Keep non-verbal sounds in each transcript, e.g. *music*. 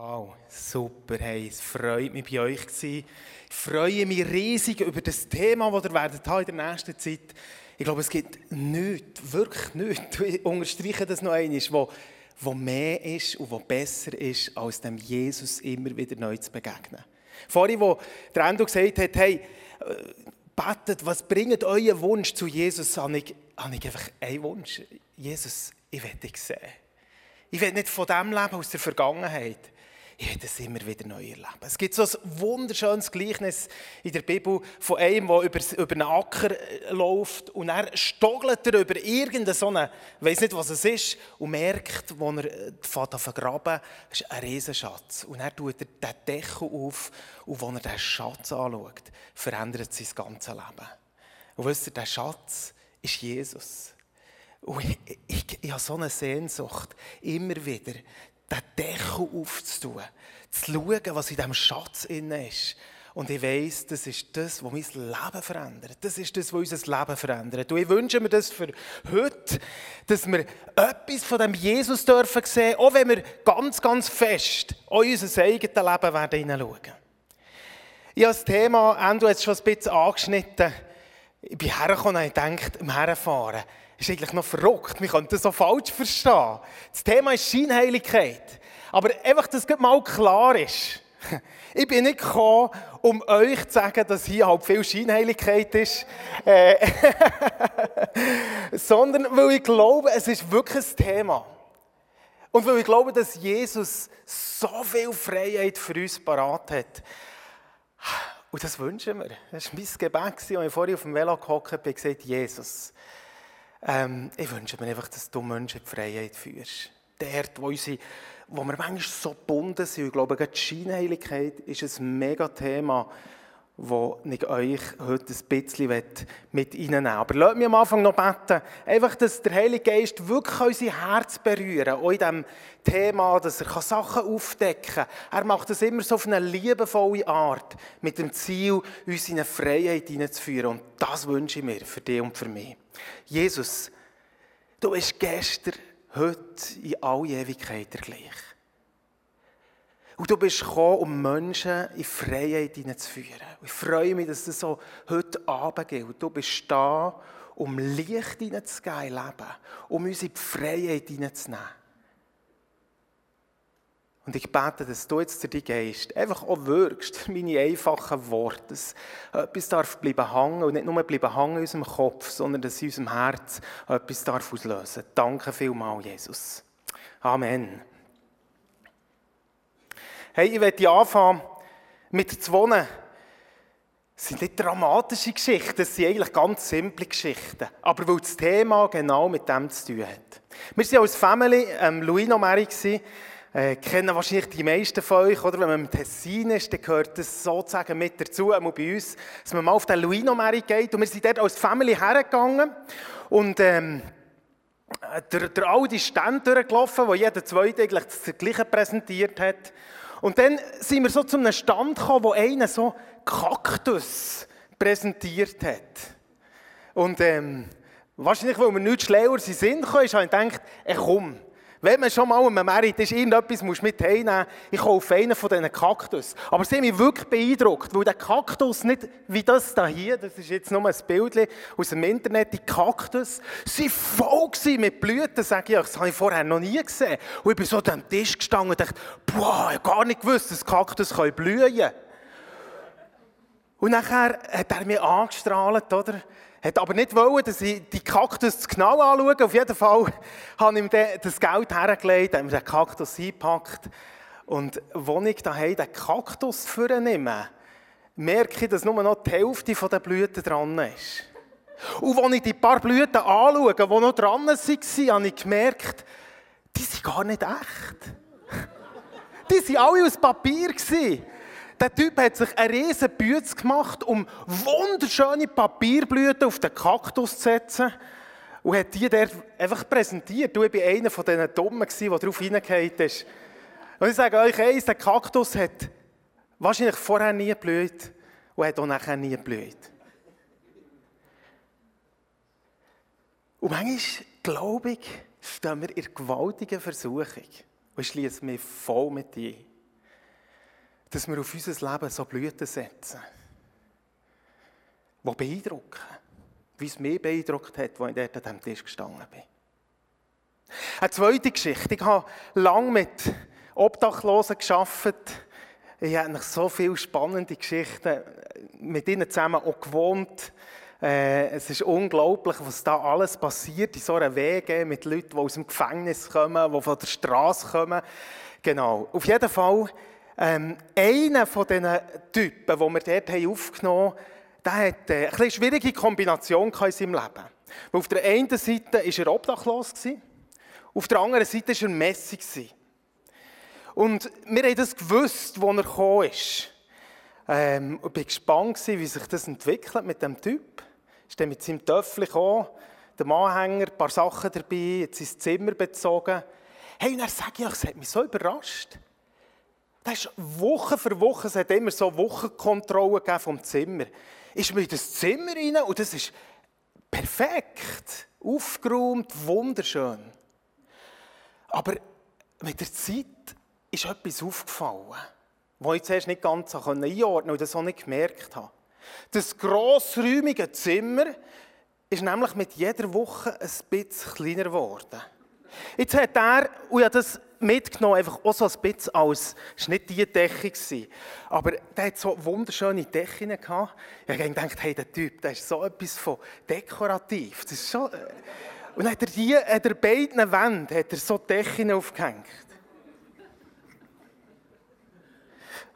Wow, super. Hey, es freut mich, bei euch zu sein. Ich freue mich riesig über das Thema, das ihr werdet in der nächsten Zeit. Ich glaube, es gibt nichts, wirklich nichts, ich unterstreiche das noch einmal, wo, wo mehr ist und wo besser ist, als dem Jesus immer wieder neu zu begegnen. Vorhin, wo der Endo gesagt hat, hey, äh, betet, was bringt euer Wunsch zu Jesus, habe ich, habe ich einfach einen Wunsch. Jesus, ich will dich sehen. Ich will nicht von dem leben aus der Vergangenheit ich werde es immer wieder neu erleben. Es gibt so ein wunderschönes Gleichnis in der Bibel von einem, der über, über einen Acker äh, läuft und er stoggelt er über irgendeine so eine, ich weiß nicht, was es ist, und merkt, wo er äh, fährt vergraben, ist ein Riesenschatz. Und er tut er den Deckel auf und als er den Schatz anschaut, verändert sein ganzes Leben. Und wisst ihr, der Schatz ist Jesus. Und ich, ich, ich habe so eine Sehnsucht, immer wieder den Deckel aufzutun, zu schauen, was in diesem Schatz inne ist. Und ich weiss, das ist das, was mein Leben verändert. Das ist das, was unser Leben verändert. Und ich wünsche mir das für heute, dass wir etwas von dem Jesus dürfen sehen, auch wenn wir ganz, ganz fest in unser eigenes Leben werden hineinschauen. Ich habe das Thema, Andrew hat es schon ein bisschen angeschnitten, ich bin hergekommen und habe gedacht, im Herfahren, ist eigentlich noch verrückt. Man könnte das so falsch verstehen. Das Thema ist Scheinheiligkeit. Aber einfach, dass es mal klar ist. *laughs* Ich bin nicht gekommen, um euch zu sagen, dass hier halt viel Scheinheiligkeit ist, äh, *laughs* sondern weil ich glaube, es ist wirklich ein Thema. Und weil ich glaube, dass Jesus so viel Freiheit für uns parat hat. Und das wünschen wir. Das war mein Gebet, als ich vorhin auf dem Velo gehockt habe und gesagt Jesus, ähm, ich wünsche mir einfach, dass du Menschen die Freiheit führst. Dort, wo, unsere, wo wir manchmal so gebunden sind. Ich glaube, die Scheinheiligkeit ist ein mega Thema, wo ich euch heute ein bisschen mit reinnehmen Aber lasst mich am Anfang noch beten. Einfach, dass der Heilige Geist wirklich unser Herz berühren Auch in diesem Thema, dass er Sachen aufdecken kann. Er macht das immer so auf eine liebevolle Art. Mit dem Ziel, uns in eine Freiheit hineinzuführen. Und das wünsche ich mir für dich und für mich. Jesus, du bist gestern, heute, in alle Ewigkeit der gleich. Und du bist gekommen, um Menschen in Freiheit hineinzuführen. Ich freue mich, dass das so heute Abend gilt. Du bist da, um Licht hineinzugeben in Leben, um uns in die Freiheit hineinzunehmen. Und ich bete, dass du jetzt dein Geist einfach auch wirkst, *laughs* meine einfachen Worte, dass etwas darf bleiben hängen und nicht nur bleiben hängen in unserem Kopf, sondern dass in unserem Herz etwas darf auslösen. Danke vielmals, Jesus. Amen. Hey, ich werde anfangen mit zwei es sind nicht dramatische Geschichten, es sind eigentlich ganz simple Geschichten. Aber weil das Thema genau mit dem zu tun hat. Wir waren als Family ähm, Luino Mary äh, kennen wahrscheinlich die meisten von euch, oder? Wenn man im Tessin ist, dann gehört das sozusagen mit dazu, einmal bei uns, dass man mal auf den Luino Mary geht. Und wir sind dort als Family hergegangen. Und, ähm, der, der alte Stand durchgelaufen, wo jeder Zweite eigentlich das Gleiche präsentiert hat. Und dann sind wir so zu einem Stand gekommen, wo einer so Kaktus präsentiert hat. Und ähm, wahrscheinlich, weil wir nicht schlauer sind, habe ich gedacht, ey, komm, wenn man schon mal an einem Merit ist, irgendetwas musst du mit heimnehmen. Ich kaufe einen von diesen Kaktus. Aber sie haben mich wirklich beeindruckt, weil der Kaktus nicht wie das da hier, das ist jetzt nur ein Bild aus dem Internet, die Kaktus, sie voll mit Blüten, sage ich. Das habe ich vorher noch nie gesehen. Und ich bin so am Tisch gestanden und dachte, boah, ich habe gar nicht gewusst, dass Kaktus blühen können. Und nachher hat er mich angestrahlt, oder? Hat aber nicht wollen, dass ich die Kaktus genau anschaue. Auf jeden Fall *laughs* habe ich ihm das Geld hergelegt, habe ihm den Kaktus eingepackt. Und als ich daheim den Kaktus vornehme, merke ich, dass nur noch die Hälfte der Blüten dran ist. Und als ich die paar Blüten anschaue, die noch dran waren, habe ich gemerkt, die sind gar nicht echt. *laughs* Die waren alle aus Papier. Der Typ hat sich eine riesen Bütze gemacht, um wunderschöne Papierblüten auf den Kaktus zu setzen und hat die dort einfach präsentiert. Du, ich war einer von diesen Dummen, der darauf hineingefallen ist. Und ich sage euch eins, der Kaktus hat wahrscheinlich vorher nie geblüht und hat auch nachher nie geblüht. Und manchmal, glaube ich, stehen wir in gewaltigen Versuchung. Und ich schließe mich voll mit dir. Dass wir auf unser Leben so Blüten setzen, die beeindrucken, wie es mich beeindruckt hat, als ich dort an diesem Tisch gestanden bin. Eine zweite Geschichte. Ich habe lange mit Obdachlosen gearbeitet. Ich habe so viele spannende Geschichten mit ihnen zusammen auch gewohnt. Äh, es ist unglaublich, was da alles passiert in so einer Wege mit Leuten, die aus dem Gefängnis kommen, die von der Straße kommen. Genau. Auf jeden Fall, ähm, einer von diesen Typen, die wir dort aufgenommen haben, der hat äh, eine schwierige Kombination in seinem Leben. Weil auf der einen Seite war er obdachlos, auf der anderen Seite war er Messi. Und wir haben das gewusst, als er gekommen ist. Ähm, ich war gespannt, wie sich das entwickelt mit dem Typ ist dann mit seinem Töffel gekommen, dem Anhänger, ein paar Sachen dabei, hat sein Zimmer bezogen. Hey, und er sagt, ja, es hat mich so überrascht. Das ist Woche für Woche, es hat immer so Wochenkontrollen vom Zimmer. Ist mir in das Zimmer rein und das ist perfekt, aufgeräumt, wunderschön. Aber mit der Zeit ist etwas aufgefallen, das ich zuerst nicht ganz einordnen konnte und das auch nicht gemerkt habe. Das grossräumige Zimmer ist nämlich mit jeder Woche ein bisschen kleiner geworden. Jetzt hat er, und habe das mitgenommen, einfach auch so ein bisschen als, es war nicht die Decke, aber der hat so wunderschöne Decken gehabt. Ich habe gedacht, hey, der Typ, der ist so etwas von dekorativ. Das ist schon, äh, und dann hat er die, an der beiden Wänden hat er so Decken aufgehängt.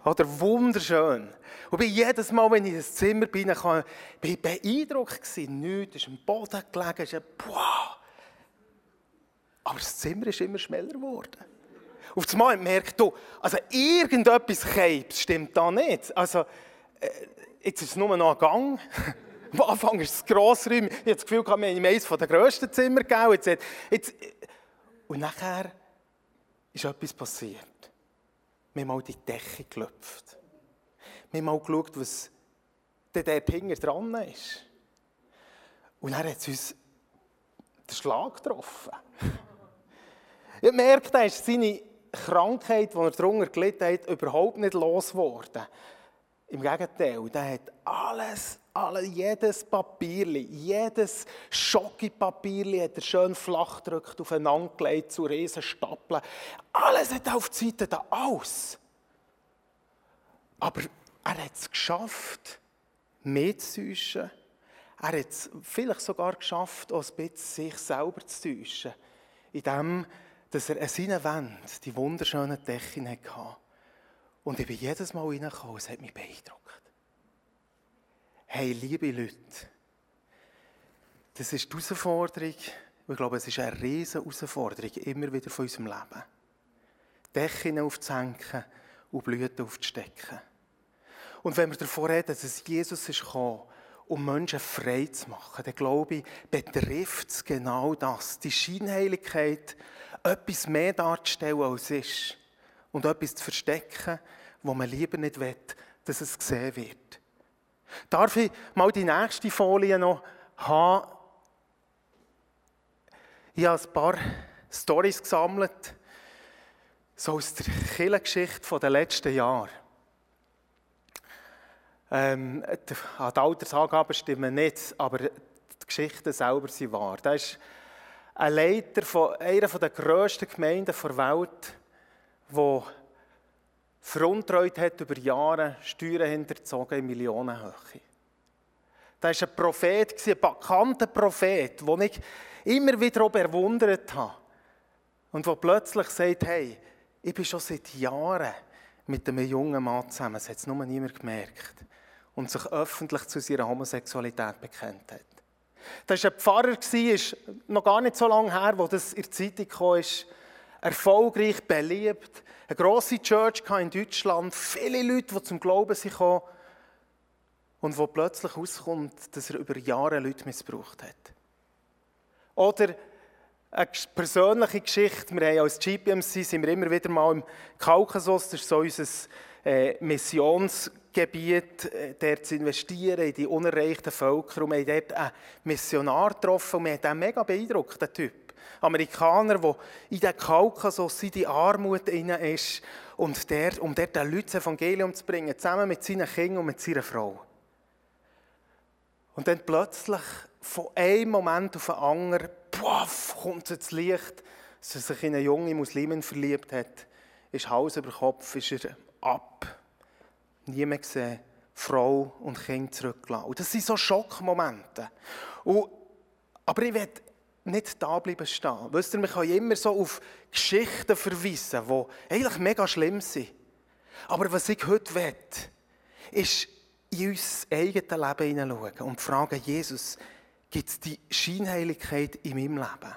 Oder wunderschön. Und jedes Mal, wenn ich ins Zimmer bin, bin ich beeindruckt gewesen. Nichts ist am Boden gelegen. Ist boah. Aber das Zimmer ist immer schneller geworden. Auf einmal merkt du, also irgendetwas Keibs stimmt da nicht. Also, äh, jetzt ist es nur noch ein Gang. *laughs* Am Anfang ist es grossräumig. Ich habe das Gefühl, wir haben eines der grössten Zimmer gegeben. Jetzt, jetzt, und nachher ist etwas passiert. Wir haben mal die Decke gelöpft. Wir haben mal geschaut, was der hinten dran ist. Und dann hat es uns den Schlag getroffen. Ich merke, er ist seine Krankheit, die er darunter gelitten hat, überhaupt nicht losgeworden. Im Gegenteil, der hat alles, alles jedes Papier, jedes Schockepapier hat er schön flach gedrückt, aufeinander gelegt, zu riesen Stapeln. Alles hat er auf die Seite da, alles. Aber er hat es geschafft, mitzutäuschen. Er hat es vielleicht sogar geschafft, auch ein bisschen sich selber zu täuschen. Indem, dass er an seinen Wänden die wunderschönen Decken hatte. Und ich bin jedes Mal reingekommen, es hat mich beeindruckt. Hey, liebe Leute, das ist die Herausforderung, ich glaube, es ist eine riesige Herausforderung, immer wieder von unserem Leben. Decken aufzuhängen und Blüten aufzustecken. Und wenn wir davon reden, dass Jesus ist gekommen, um Menschen frei zu machen, dann glaube ich, betrifft es genau das. Die Scheinheiligkeit, etwas mehr darzustellen, als es ist. Und etwas zu verstecken, wo man lieber nicht will, dass es gesehen wird. Darf ich mal die nächste Folie noch haben? Ich habe ein paar Storys gesammelt, so aus der Kirchengeschichte der letzten Jahre. Ähm, die, Altersangaben stimmen nicht, aber die Geschichten selber sind wahr. Da ist ein Leiter von einer der grössten Gemeinden der Welt, der veruntreut hat über Jahre, Steuern hinterzogen in Millionenhöhe. Da war ein Prophet, ein bekannter Prophet, den ich immer wieder bewundert habe. Und der plötzlich sagt, hey, ich bin schon seit Jahren mit einem jungen Mann zusammen, das hat es nur niemand gemerkt und sich öffentlich zu seiner Homosexualität bekennt hat. Das war ein Pfarrer, ist noch gar nicht so lange her, wo das in der Zeitung kam, erfolgreich, beliebt, eine grosse Church in Deutschland, viele Leute, die zum Glauben gekommen. Und wo plötzlich herauskommt, dass er über Jahre Leute missbraucht hat. Oder eine persönliche Geschichte, wir haben als GPMC sind wir immer wieder mal im Kaukasus, das ist so unser äh, Missionsgebiet, äh, der zu investieren in die unerreichten Völker. Und wir haben dort einen Missionar getroffen und wir haben den mega beeindruckt, den Typ. Amerikaner, der in den Kaukasus, in die Armut inne ist und der, um dort den Leuten das Evangelium zu bringen, zusammen mit seinen Kindern und mit seiner Frau. Und dann plötzlich, von einem Moment auf den anderen, puff, kommt das Licht, dass er sich in eine junge Muslimin verliebt hat, ist Hals über Kopf, ist er ab. Niemand gesehen, Frau und Kind zurückgelassen. Und das sind so Schockmomente. Und, aber ich will nicht da bleiben stehen. Wisst ihr, wir können immer so auf Geschichten verweisen, die eigentlich mega schlimm sind. Aber was ich heute will, ist in unser eigenes Leben hineinschauen und fragen, Jesus, gibt es die Scheinheiligkeit in meinem Leben?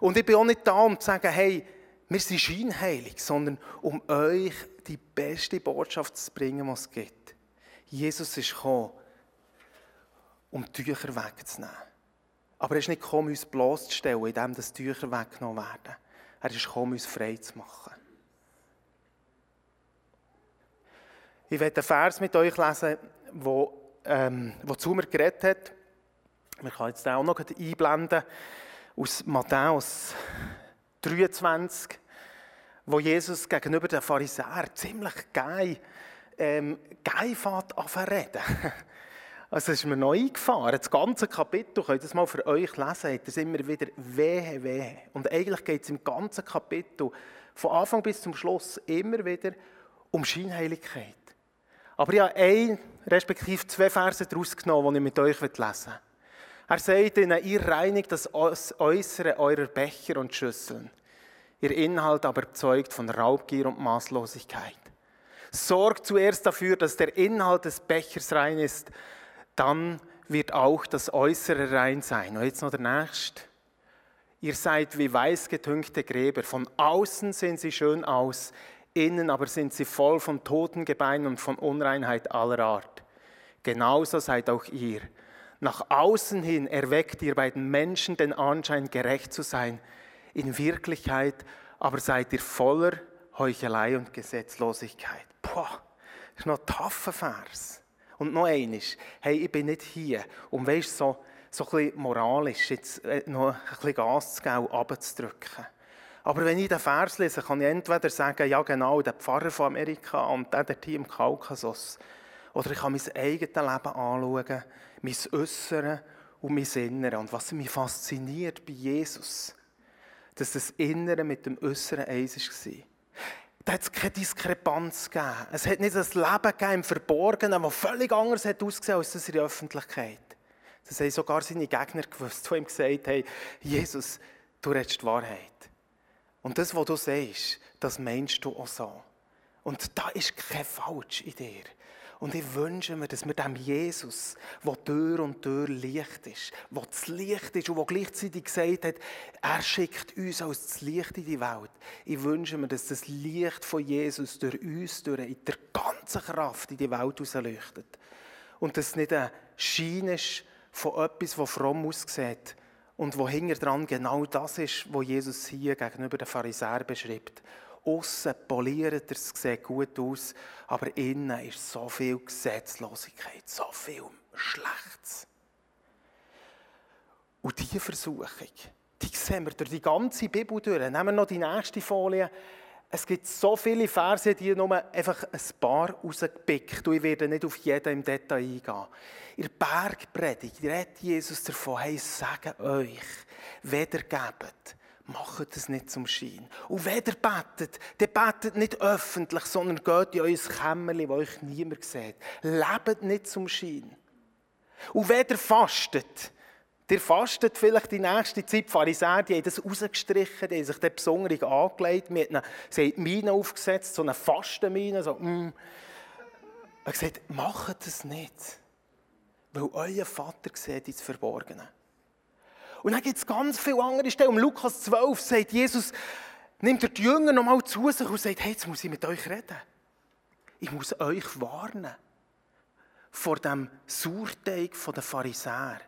Und ich bin auch nicht da, um zu sagen, hey, wir sind scheinheilig, sondern um euch die beste Botschaft zu bringen, was es gibt. Jesus ist gekommen, um Tücher wegzunehmen. Aber er ist nicht gekommen, uns bloßzustellen, indem die Tücher weggenommen werden. Er ist gekommen, uns frei zu machen. Ich werde einen Vers mit euch lesen, wo, ähm, wo zu mir geredet hat. Wir können jetzt auch noch einblenden. Aus Matthäus 23, wo Jesus gegenüber den Pharisäern ziemlich geil, ähm, geil fährt reden. *laughs* Also es ist mir neu eingefahren. Das ganze Kapitel, könnt ihr das mal für euch lesen, hat es immer wieder wehe, wehe. Und eigentlich geht es im ganzen Kapitel, von Anfang bis zum Schluss, immer wieder um Scheinheiligkeit. Aber ich habe ein, respektive zwei Verse daraus genommen, die ich mit euch lesen will. Er sagt ihnen, ihr reinigt das Äußere eurer Becher und Schüsseln. Ihr Inhalt aber zeugt von Raubgier und Maßlosigkeit. Sorgt zuerst dafür, dass der Inhalt des Bechers rein ist, dann wird auch das Äußere rein sein. Und jetzt noch der nächste. Ihr seid wie weiß getünkte Gräber. Von außen sehen sie schön aus, innen aber sind sie voll von toten Gebeinen und von Unreinheit aller Art. Genauso seid auch ihr. Nach außen hin erweckt ihr bei den Menschen den Anschein, gerecht zu sein. In Wirklichkeit aber seid ihr voller Heuchelei und Gesetzlosigkeit. Boah, das ist noch ein taffer Vers. Und noch eines, hey, ich bin nicht hier, um weißt, so, so ein moralisch jetzt äh, noch ein bisschen Gas zu geben runterzudrücken. Aber wenn ich den Vers lese, kann ich entweder sagen, ja genau, der Pfarrer von Amerika und der hier im Kaukasus. Oder ich kann mein eigenes Leben anschauen, mein Äußeres und mein Innere. Und was mich fasziniert bei Jesus, dass das Innere mit dem Äußeren eins war. Da hat es keine Diskrepanz gegeben. Es hat nicht ein Leben gegeben im Verborgenen, das völlig anders hat ausgesehen als das in der Öffentlichkeit. Das haben sogar seine Gegner gewusst, die ihm gesagt haben, Jesus, du redest die Wahrheit. Und das, was du sagst, das meinst du auch so. Und da ist kein Falsch in dir. Und ich wünsche mir, dass wir dem Jesus, der Tür und Tür Licht ist, der das Licht ist und der gleichzeitig gesagt hat, er schickt uns als das Licht in die Welt. Ich wünsche mir, dass das Licht von Jesus durch uns, durch in der ganzen Kraft in die Welt leuchtet. Und dass es nicht ein Schein ist von etwas, das fromm aussieht und wo hinter dran genau das ist, was Jesus hier gegenüber den Pharisäern beschreibt. Aussen poliert er, es sieht gut aus, aber innen ist so viel Gesetzlosigkeit, so viel Schlechtes. Und diese Versuchung, die sehen wir durch die ganze Bibel durch. Nehmen wir noch die nächste Folie. Es gibt so viele Verse, die nur einfach ein paar rausgepickt. Und ich werde nicht auf jeden im Detail eingehen. In der Bergpredigt redet Jesus davon, hey, sage euch, weder gebt, macht es nicht zum Schein. Und wenn ihr betet, dann betet nicht öffentlich, sondern geht in euer Kämmerchen, wo euch niemand sieht. Lebt nicht zum Schein. Und wenn ihr fastet, ihr fastet vielleicht die nächste Zeit, die Pharisäer, die haben das rausgestrichen, die haben sich dann besonders angelegt, sie haben Mine aufgesetzt, so eine Fastenmine, so, mm. Er hat gesagt, macht das nicht, weil euer Vater sieht ins Verborgene. Und dann gibt es ganz viele andere Stellen. Um Lukas 12 sagt Jesus, nimmt er die Jünger nochmal zu sich und sagt, hey, jetzt muss ich mit euch reden. Ich muss euch warnen vor dem Sauerteig der Pharisäer,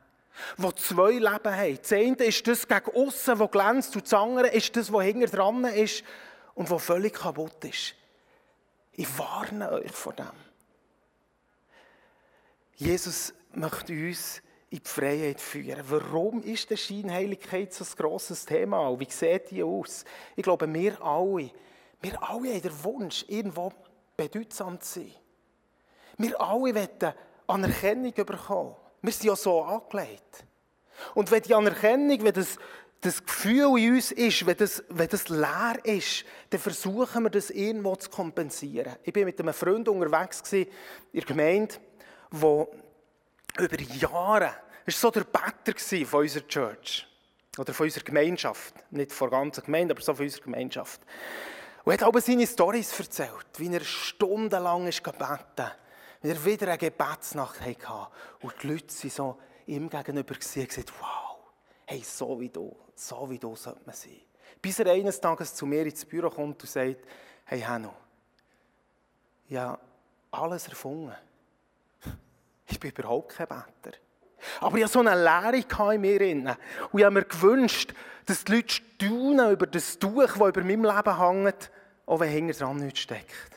wo zwei Leben haben. Das eine ist das gegen aussen, das glänzt, und das andere ist das, was hinten dran ist und was völlig kaputt ist. Ich warne euch vor dem. Jesus möchte uns in die Freiheit führen. Warum ist die Scheinheiligkeit so ein grosses Thema? Wie sieht die aus? Ich glaube, wir alle, Wir alle haben den Wunsch, irgendwo bedeutsam zu sein. Wir alle wollen Anerkennung bekommen. Wir sind ja so angelegt. Und wenn die Anerkennung, wenn das, das Gefühl in uns ist, wenn das, wenn das leer ist, dann versuchen wir das irgendwo zu kompensieren. Ich war mit einem Freund unterwegs in der Gemeinde, der über Jahre, war so der Better von unserer Church. Oder von unserer Gemeinschaft. Nicht von der ganzen Gemeinde, aber so von unserer Gemeinschaft. Und er hat aber seine Storys erzählt, wie er stundenlang ist gebeten, wie er wieder eine Gebetsnacht hatte. Und die Leute sind so ihm gegenüber und gesagt, wow, hey, so wie du, so wie du sollte man sein. Bis er eines Tages zu mir ins Büro kommt und sagt, hey Hanno, ja, alles erfunden. Ich bin überhaupt kein Better. Aber ich hatte so eine Leere in mir. Und ich habe mir gewünscht, dass die Leute staunen über das Tuch, das über meinem Leben hängt, auch wenn hinter dran nichts steckt.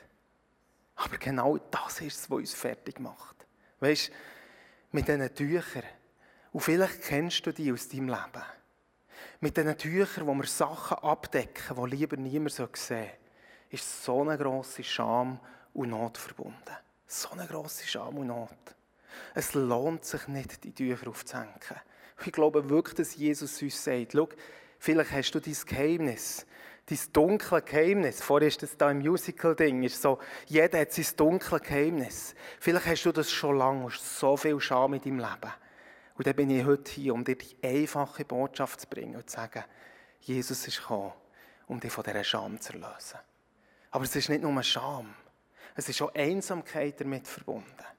Aber genau das ist es, was uns fertig macht. Weißt du, mit diesen Tüchern, und vielleicht kennst du die aus deinem Leben, mit diesen Tüchern, wo wir Sachen abdecken, die lieber niemand sehen soll, ist so eine grosse Scham und Not verbunden. So eine grosse Scham und Not. Es lohnt sich nicht, die Tücher aufzuhängen. Ich glaube wirklich, dass Jesus uns sagt, schau, vielleicht hast du dein Geheimnis, dein dunkle Geheimnis. Vorher ist das da im Musical-Ding, ist so, jeder hat sein dunkle Geheimnis. Vielleicht hast du das schon lange, hast so viel Scham in deinem Leben. Und dann bin ich heute hier, um dir die einfache Botschaft zu bringen und zu sagen, Jesus ist gekommen, um dich von dieser Scham zu erlösen. Aber es ist nicht nur Scham, es ist auch Einsamkeit damit verbunden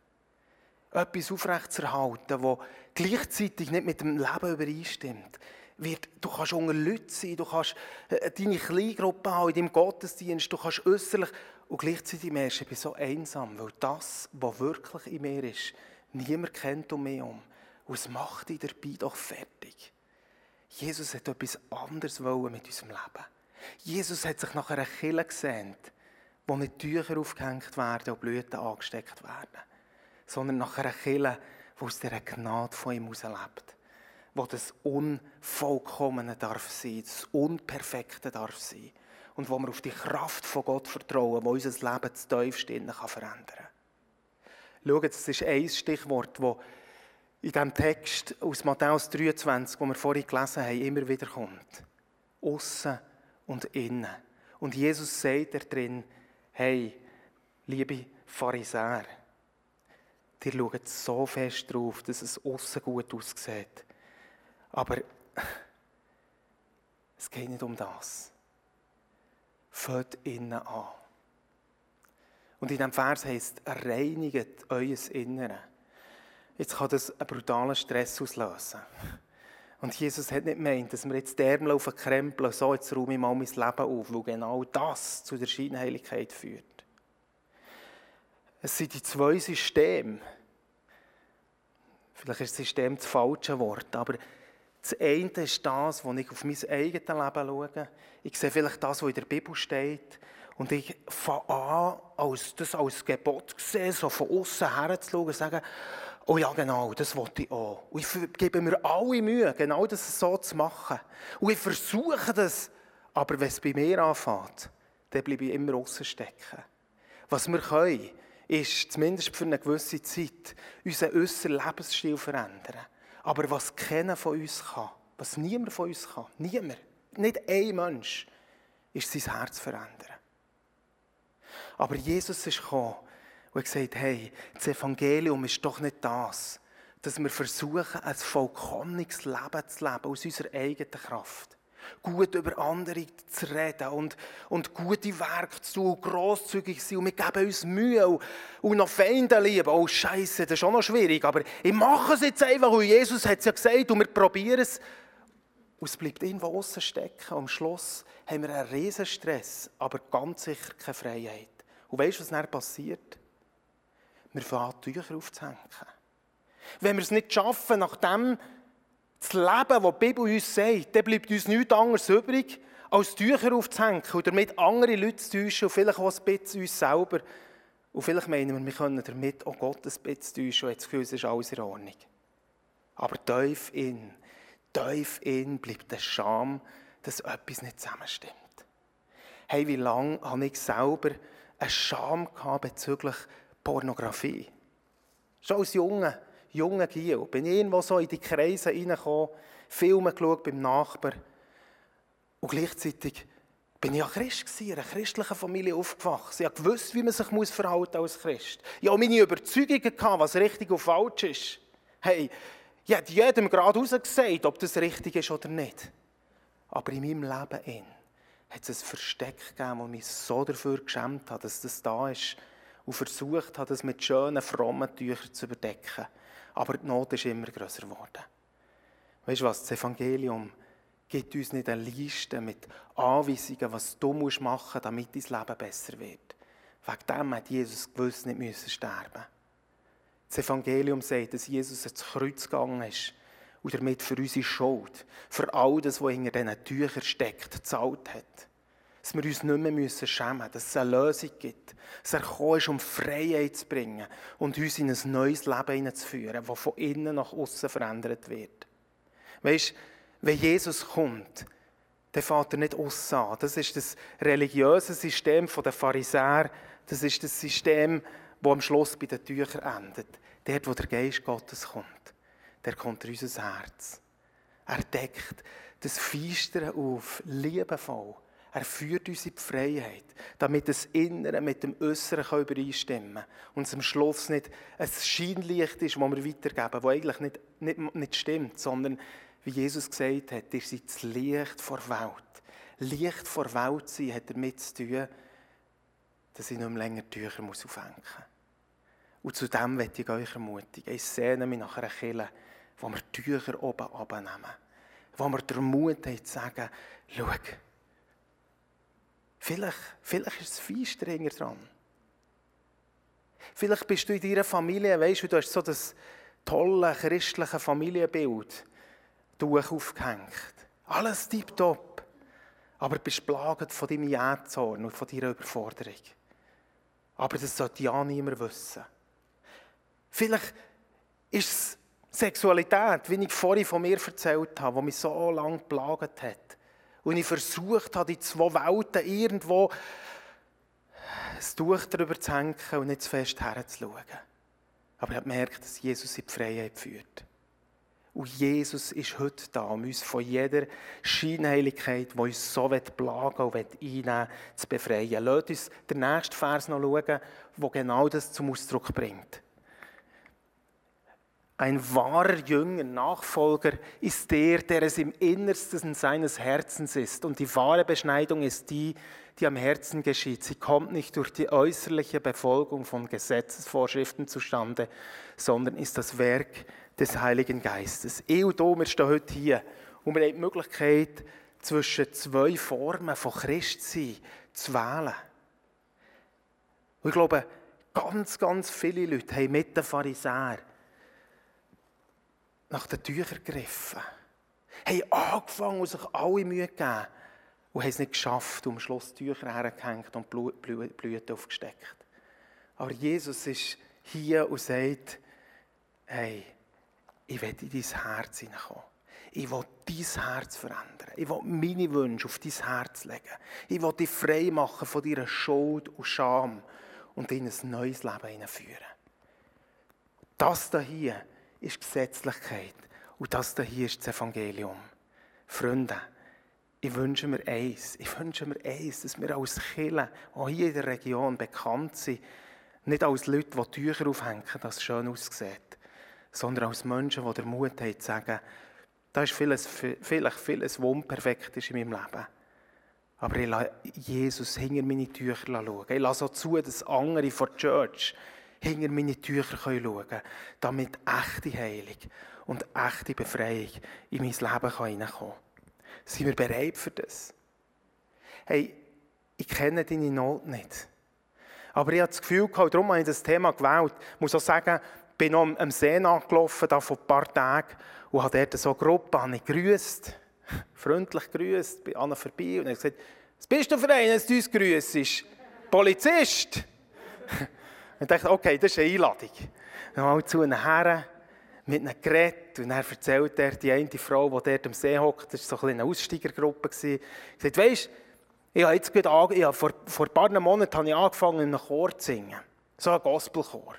etwas aufrechtzuerhalten, das gleichzeitig nicht mit dem Leben übereinstimmt. Wird, du kannst unter Leuten sein, du kannst äh, deine Kleingruppe haben in deinem Gottesdienst, du kannst äußerlich und gleichzeitig merkst du, ich bin so einsam, weil das, was wirklich in mir ist, niemand kennt um mich um. Und es macht dich dabei doch fertig. Jesus hat etwas anderes wollen mit unserem Leben. Jesus hat sich nach einer Kille gesehnt, wo nicht Tücher aufgehängt werden und Blüten angesteckt werden sondern nach einer Kirche, die aus dieser Gnade von ihm herauslebt. Wo das Unvollkommene darf sein, das Unperfekte darf sein. Und wo wir auf die Kraft von Gott vertrauen, die unser Leben zu tiefst kann verändern kann. Schaut, das ist ein Stichwort, das in diesem Text aus Matthäus 23, den wir vorhin gelesen haben, immer wieder kommt. Aussen und innen. Und Jesus sagt da drin, hey, liebe Pharisäer, Ihr schaut so fest drauf, dass es außen gut aussieht. Aber *laughs* es geht nicht um das. Fällt innen an. Und in diesem Vers heißt reinigt euer Innere. Jetzt kann das einen brutalen Stress auslösen. Und Jesus hat nicht gemeint, dass wir jetzt die Ärmel auf den Krempel so, jetzt räume ich mal mein Leben auf, weil genau das zu der Scheinheiligkeit führt. Es sind die zwei Systeme. Vielleicht ist das System das falsche Wort, aber das eine ist das, wo ich auf mein eigenes Leben schaue. Ich sehe vielleicht das, was in der Bibel steht. Und ich fange an, als, das als Gebot zu sehen, so von außen her zu schauen und zu sagen, oh ja, genau, das wollte ich auch. Und ich gebe mir alle Mühe, genau das so zu machen. Und ich versuche das, aber wenn es bei mir anfängt, dann bleibe ich immer außen stecken. Was wir können, ist, zumindest für eine gewisse Zeit, unseren äußeren Lebensstil verändern. Aber was keiner von uns kann, was niemand von uns kann, niemand, nicht ein Mensch, ist sein Herz verändern. Aber Jesus ist gekommen und hat gesagt, hey, das Evangelium ist doch nicht das, dass wir versuchen, ein vollkommenes Leben zu leben aus unserer eigenen Kraft gut über andere zu reden und, und gute Werke zu tun, grosszügig sein und wir geben uns Mühe und, und noch Feinde lieben. Oh Scheiße, das ist auch noch schwierig, aber ich mache es jetzt einfach, weil Jesus hat es ja gesagt und wir probieren es. Und es bleibt irgendwo außen stecken. Am Schluss haben wir einen riesen Stress, aber ganz sicher keine Freiheit. Und weißt du, was dann passiert? Wir fangen Tücher aufzuhängen. Wenn wir es nicht schaffen, nachdem das Leben, das die Bibel uns sagt, dann bleibt uns nichts anderes übrig, als Tücher aufzuhängen und damit andere Leute zu täuschen und vielleicht auch ein bisschen uns selber. Und vielleicht meinen wir, wir können damit auch Gott ein bisschen täuschen und jetzt Gefühl, es ist alles in Ordnung. Aber tief in, tief in bleibt der Scham, dass etwas nicht zusammenstimmt. Hey, wie lange habe ich selber eine Scham gehabt bezüglich Pornografie? Schon als junger, junger Gio bin ich irgendwo so in die Kreise reingekommen, Filme geschaut beim Nachbar und gleichzeitig bin ich ja Christ gewesen, in einer christlichen Familie aufgewachsen. Ich wusste, wie man sich muss verhalten als Christ. Ich hatte meine Überzeugungen, gehabt, was richtig und falsch ist. Hey, ich habe jedem gerade gesagt, ob das richtig ist oder nicht. Aber in meinem Leben hat es ein Versteck gegeben, das mich so dafür geschämt hat, dass das da ist und versucht hat, das mit schönen, frommen Tüchern zu überdecken. Aber die Not ist immer größer geworden. Weißt du was? Das Evangelium gibt uns nicht eine Liste mit Anweisungen, was du machen musst, damit dein Leben besser wird. Wegen dem hat Jesus gewusst, nicht müssen sterben. Das Evangelium sagt, dass Jesus ins Kreuz gegangen ist und damit für unsere Schuld, für all das, was hinter diesen Tüchern steckt, gezahlt hat. Dass wir uns nicht mehr schämen müssen, dass es eine Lösung gibt. Dass er gekommen ist, um Freiheit zu bringen und uns in ein neues Leben hineinzuführen, das von innen nach außen verändert wird. Weißt wenn Jesus kommt, dann fährt er nicht aus an. Das ist das religiöse System der Pharisäer. Das ist das System, das am Schluss bei den Tüchern endet. Dort, wo der Geist Gottes kommt der kommt in unser Herz. Er deckt das Feistere auf, liebevoll. Er führt uns in die Freiheit, damit das Innere mit dem Äußeren übereinstimmen kann. Und es am Schluss nicht ein Scheinlicht ist, das wir weitergeben, das eigentlich nicht, nicht, nicht stimmt, sondern, wie Jesus gesagt hat, ihr seid das Licht vor der Welt. Licht vor der Welt sein hat damit zu tun, dass ich nicht mehr länger Tücher aufhängen muss. Und zu dem möchte ich euch ermutigen. Ich sehne mich nach einer Kille, wo wir Tücher oben abnehmen. Wo wir den Mut haben zu sagen, schau, vielleicht, vielleicht ist es feister dran. Vielleicht bist du in deiner Familie, weißt du, du hast so das tolle christliche Familienbild durch aufgehängt. Alles tiptop. Aber du bist plagt von deinem Jähzorn und von deiner Überforderung. Aber das sollte ja niemand wissen. Vielleicht ist es Sexualität, wie ich vorhin von mir erzählt habe, die mich so lange plagt hat. Und ich versucht habe, die zwei Welten irgendwo ein Tuch darüber zu hängen und nicht zu fest herzuschauen. Aber ich habe gemerkt, dass Jesus in die Freiheit führt. Und Jesus ist heute da, um uns von jeder Scheinheiligkeit, die uns so plagen und einnehmen zu befreien. Lasst uns den nächsten Vers noch schauen, der genau das zum Ausdruck bringt. Ein wahrer Jünger, Nachfolger ist der, der es im Innersten seines Herzens ist. Und die wahre Beschneidung ist die, die am Herzen geschieht. Sie kommt nicht durch die äußerliche Befolgung von Gesetzesvorschriften zustande, sondern ist das Werk des Heiligen Geistes. Ich und du, wir stehen heute hier und wir haben die Möglichkeit, zwischen zwei Formen von Christsein zu wählen. Und ich glaube, ganz, ganz viele Leute haben mit den Pharisäern nach den Tüchern gegriffen, haben angefangen und sich alle Mühe gegeben und haben es nicht geschafft, um Schluss Tücher hergehängt und Blüten aufgesteckt. Aber Jesus ist hier und sagt, hey, ich will in dein Herz hineinkommen. Ich will dein Herz verändern. Ich will meine Wünsche auf dein Herz legen. Ich will dich frei machen von deiner Schuld und Scham und in ein neues Leben hineinführen. Das hier ist Gesetzlichkeit. Und das hier ist das Evangelium. Freunde, ich wünsche mir eins. Ich wünsche mir eins, dass wir als Kirche, auch hier in der Region, bekannt sind. Nicht als Leute, die Tücher aufhängen, das schön aussieht, sondern als Menschen, die den Mut haben, zu sagen, da ist vieles, vielleicht vieles, was unperfekt ist in meinem Leben. Aber ich lasse Jesus hinter meine Tücher schauen. Ich lasse auch zu, dass andere von der Church hinter meine Tücher schauen können, damit echte Heilung und echte Befreiung in mein Leben hineinkommen kann. Sind wir bereit für das? Hey, ich kenne deine Not nicht. Aber ich habe das Gefühl gehabt, darum habe ich das Thema gewählt. Ich muss auch sagen, ich bin noch am See angelaufen, da vor ein paar Tagen, und habe dort so eine Gruppe habe ich grüßt, freundlich grüßt, bin an vorbei und habe gesagt, was bist du für einen, dass du uns grüßt? Polizist? *laughs* Und dachte, okay, das ist eine Einladung. Dann zu einem Herren mit einem Gerät und er erzählt er, die eine Frau, die dort am See hockt, das war so eine Aussteigergruppe, gesagt, weisst, Ich habe jetzt gerade, ich habe vor, vor ein paar Monaten habe ich angefangen, in einem Chor zu singen. So ein Gospelchor.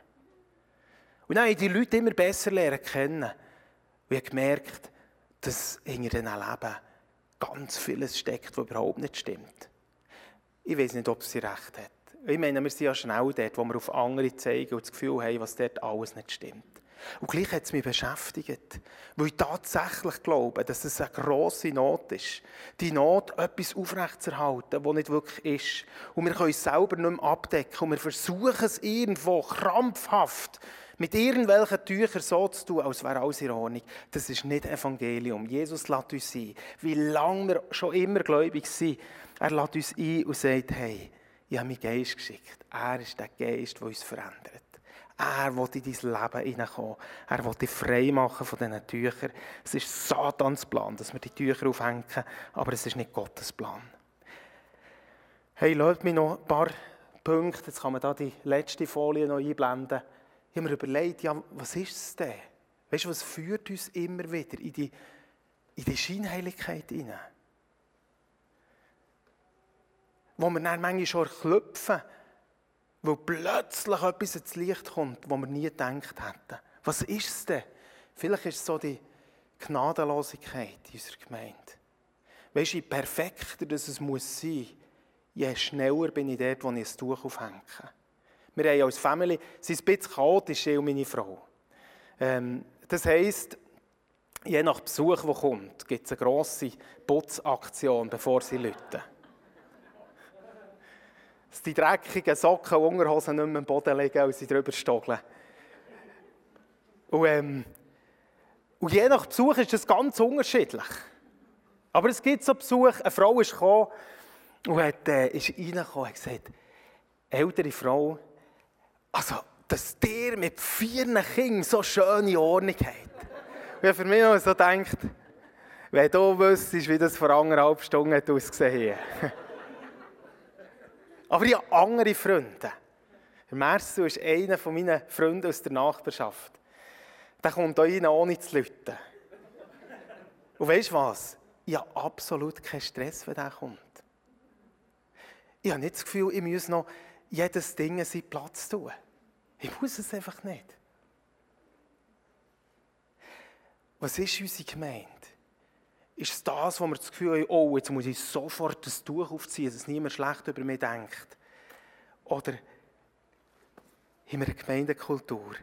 Und dann habe ich die Leute immer besser lernen kennen. Und ich habe gemerkt, dass hinter diesen Leben ganz vieles steckt, was überhaupt nicht stimmt. Ich weiß nicht, ob sie recht hat. Ich meine, wir sind ja schnell dort, wo wir auf andere zeigen und das Gefühl haben, was dort alles nicht stimmt. Und gleich hat es mich beschäftigt, weil ich tatsächlich glaube, dass es eine grosse Not ist. Die Not, etwas aufrechtzuerhalten, was nicht wirklich ist. Und wir können es selber nicht mehr abdecken. Und wir versuchen es irgendwo krampfhaft mit irgendwelchen Tüchern so zu tun, als wäre alles in Ordnung. Das ist nicht Evangelium. Jesus lädt uns ein. Wie lange wir schon immer gläubig sind, er lädt uns ein und sagt, hey, ich habe meinen Geist geschickt. Er ist der Geist, der uns verändert. Er will in dein Leben hineinkommen. Er will dich frei machen von diesen Tüchern. Es ist Satans Plan, dass wir die Tücher aufhängen, aber es ist nicht Gottes Plan. Hey, lasst mich noch ein paar Punkte, jetzt kann man da die letzte Folie noch einblenden. Ich habe mir überlegt, ja, was ist es denn? Weißt du, was führt uns immer wieder in die, in die Scheinheiligkeit hinein? Wo wir dann manchmal schon klopfen, weil plötzlich etwas ins Licht kommt, wo wir nie gedacht hätten. Was ist es denn? Vielleicht ist es so die Gnadenlosigkeit unserer Gemeinde. Weißt du, je perfekter das es muss sein, je schneller bin ich dort, wo ich ein Tuch aufhänge. Wir haben als Familie, es ist ein bisschen chaotisch, ich und meine Frau. Ähm, das heisst, je nach Besuch, der kommt, gibt es eine grosse Putzaktion, bevor sie läuten dass die dreckigen Socken und Unterhosen nicht mehr am Boden liegen und sie drüber stogeln. Und, ähm, und je nach Besuch ist das ganz unterschiedlich. Aber es gibt so Besuch, eine Frau ist gekommen und hat, äh, ist reingekommen und gesagt, ältere Frau, also, dass dir mit vier Kindern so schöne Ordnung hat. Und ich für mich noch so gedacht, wenn du wüsstest, wie das vor anderthalb Stunden ausgesehen hat. Aber ich habe andere Freunde. Marcel ist einer meiner Freunde aus der Nachbarschaft. Der kommt hier rein, ohne zu läuten. Und weißt du was? Ich habe absolut keinen Stress, wenn der kommt. Ich habe nicht das Gefühl, ich muss noch jedes Ding seinen Platz tun. Ich muss es einfach nicht. Was ist unsere Gemeinde? Ist es das, wo wir das Gefühl haben, oh, jetzt muss ich sofort das Tuch aufziehen, dass niemand schlecht über mich denkt? Oder haben wir eine Gemeindekultur,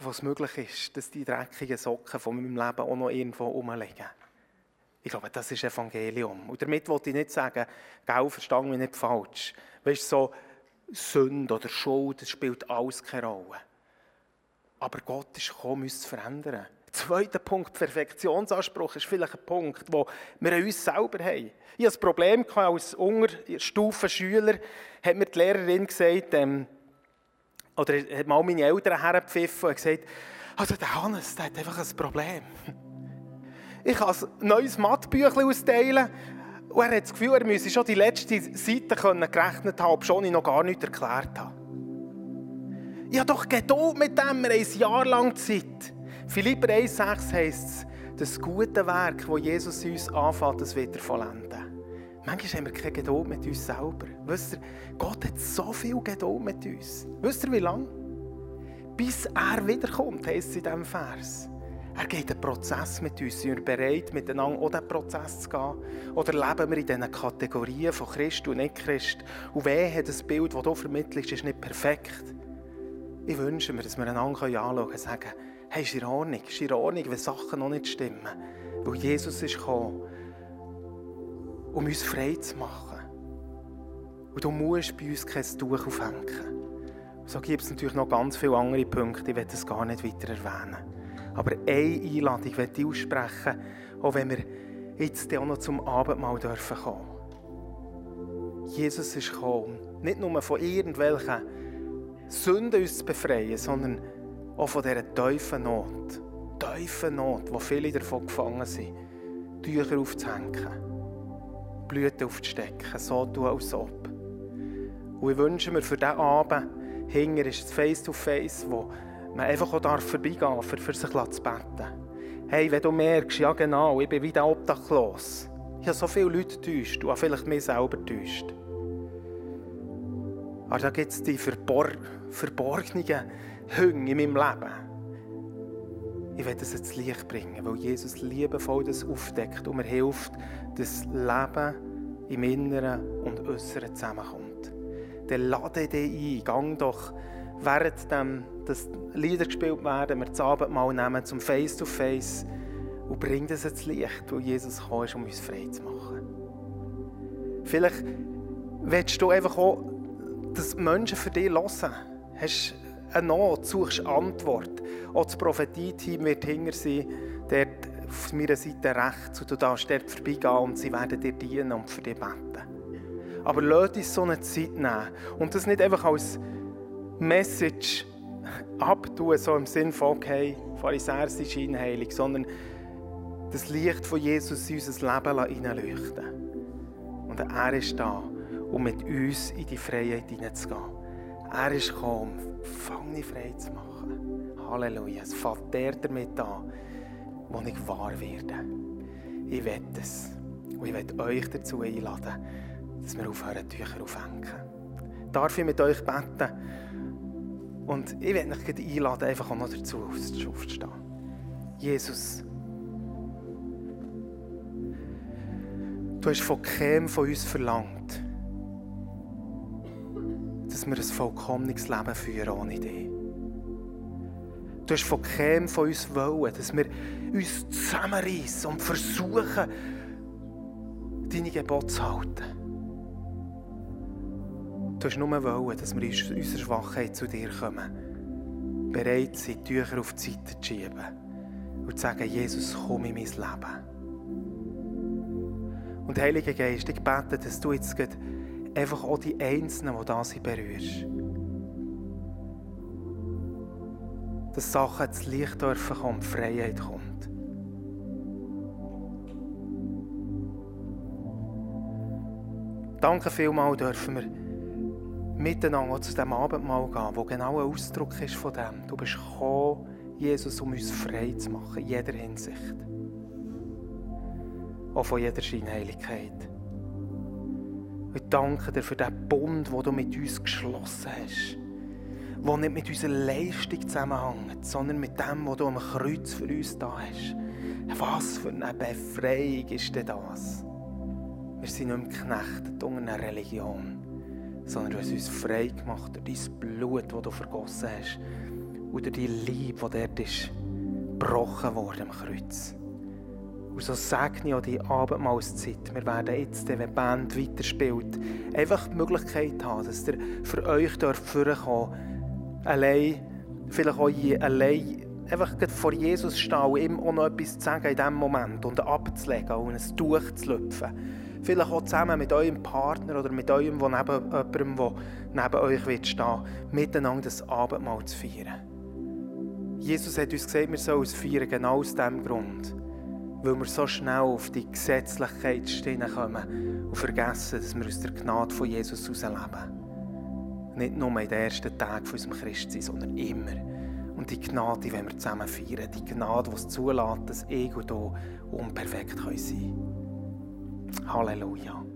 wo es möglich ist, dass die dreckigen Socken von meinem Leben auch noch irgendwo rumliegen? Ich glaube, das ist Evangelium. Und damit wollte ich nicht sagen, gell, verstanden mich nicht falsch. Weißt du, so Sünde oder Schuld, das spielt alles keine Rolle. Aber Gott ist gekommen, uns zu verändern. Zweiter Punkt, Perfektionsanspruch, ist vielleicht ein Punkt, wo wir an uns selber haben. Ich hatte ein Problem als Unterstufenschüler, hat mir die Lehrerin gesagt, ähm, oder hat mal meine Eltern hergepfiffen und gesagt, also der Hannes, der hat einfach ein Problem. Ich kann ein neues Mathebüchlein austeilen und er hat das Gefühl, er müsse schon die letzte Seite gerechnet haben, obwohl ich noch gar nichts erklärt habe. Ich habe doch Geduld mit dem, wir haben ein Jahr lang Zeit. Philipper 1,6 heisst es, das gute Werk, das Jesus uns anfängt, das wird er vollenden. Manchmal haben wir keine Geduld mit uns selber. Wisst ihr, Gott hat so viel Geduld mit uns. Wisst ihr, wie lange? Bis er wiederkommt, heisst es in diesem Vers. Er geht einen Prozess mit uns. Sind wir bereit, miteinander auch diesen Prozess zu gehen? Oder leben wir in diesen Kategorien von Christ und Nicht-Christ? Und wer hat das Bild, das du vermittelst, ist nicht perfekt? Ich wünsche mir, dass wir einander anschauen und sagen, hey, ist in Ordnung, ist in Ordnung, wenn Sachen noch nicht stimmen. Weil Jesus ist gekommen, um uns frei zu machen. Und du musst bei uns kein Tuch aufhängen. So gibt es natürlich noch ganz viele andere Punkte, ich werde das gar nicht weiter erwähnen. Aber eine Einladung werde ich aussprechen, auch wenn wir jetzt auch noch zum Abendmahl dürfen kommen. Jesus ist gekommen, nicht nur von irgendwelchen Sünden uns zu befreien, sondern auch von dieser tiefen Not, tiefen Not, wo viele davon gefangen sind, Tücher aufzuhängen, Blüten aufzustecken, so tun als ob. Und ich wünsche mir für diesen Abend, hinger ist es Face-to-Face, wo man einfach auch darf vorbeigehen darf, für, für sich zu beten. Hey, wenn du merkst, ja genau, ich bin wieder obdachlos, Ich habe so viele Leute getäuscht und vielleicht mich selber getäuscht. Aber da gibt es die verbor verborgenen Hünge in meinem Leben. Ich werde es ins Licht bringen, weil Jesus liebevoll das aufdeckt und mir hilft, dass Leben im Inneren und Äußeren zusammenkommt. Dann lade dich ein, gang doch, während dem, dass Lieder gespielt werden, wir das Abendmahl nehmen zum Face-to-Face -face und bring das ins Licht, wo Jesus kam, um uns frei zu machen. Vielleicht willst du einfach auch, dass Menschen für dich hören. Hast eine Not, suchst Antwort. Auch das Prophetie-Team wird hinter sein, dort auf meiner Seite rechts und du darfst dort vorbeigehen und sie werden dir dienen und für dich beten. Aber lass uns so eine Zeit nehmen und das nicht einfach als Message abtun, so im Sinne von, okay, Pharisäer sind scheinheilig, sondern das Licht von Jesus in unser Leben hineinleuchten. Und er ist da, um mit uns in die Freiheit hineinzugehen. Er ist gekommen, um Gefangene frei zu machen. Halleluja. Es fängt der damit an, wo ich wahr werde. Ich will es. Und ich will euch dazu einladen, dass wir aufhören, Tücher aufhängen. Darf ich mit euch beten? Und ich will euch einladen, einfach auch noch dazu aufzustehen. Jesus, du hast von keinem von uns verlangt, dass wir ein vollkommenes Leben führen ohne dich. Du hast von keinem von uns wollen, dass wir uns zusammenreißen und versuchen, deine Gebote zu halten. Du hast nur wollen, dass wir in unserer Schwachheit zu dir kommen, bereit sind, Tücher auf die Seite zu schieben und zu sagen, Jesus, komm in mein Leben. Und Heiliger Geist, ich bete, dass du jetzt einfach auch die Einzelnen, die da sind, berührst. dass Sachen ins Licht dürfen kommen, Freiheit kommt. Danke vielmals dürfen wir miteinander zu diesem Abendmahl gehen, wo genau ein Ausdruck ist von dem. Du bist gekommen, Jesus, um uns frei zu machen, in jeder Hinsicht. Auch von jeder Scheinheiligkeit. Ich danke dir für den Bund, den du mit uns geschlossen hast der nicht mit unserer Leistung zusammenhängt, sondern mit dem, was du am Kreuz für uns da hast. Was für eine Befreiung ist denn das? Wir sind nicht mehr geknechtet unter einer Religion, sondern du hast uns frei gemacht durch dein Blut, das du vergossen hast und durch die Liebe, die dort ist, gebrochen worden am Kreuz. Und so segne ich auch die Abendmahlszeit. Wir werden jetzt, wenn die Band weiterspielt, einfach die Möglichkeit haben, dass ihr für euch vorkommen allein, vielleicht auch je, allein einfach vor Jesus stehen und ihm auch noch etwas zu sagen in diesem Moment und abzulegen und ein Tuch zu lüpfen. Vielleicht auch zusammen mit eurem Partner oder mit eurem, der neben jemandem, der neben euch wird stehen, miteinander das Abendmahl zu feiern. Jesus hat uns gesagt, wir sollen es feiern, genau aus diesem Grund. Weil wir so schnell auf die Gesetzlichkeit stehen kommen und vergessen, dass wir aus der Gnade von Jesus herausleben. Nicht nur in den ersten Tagen unseres Christsein, sondern immer. Und die Gnade, die wir zusammen feiern, die Gnade, die es zulässt, dass und du unperfekt sein können. Halleluja.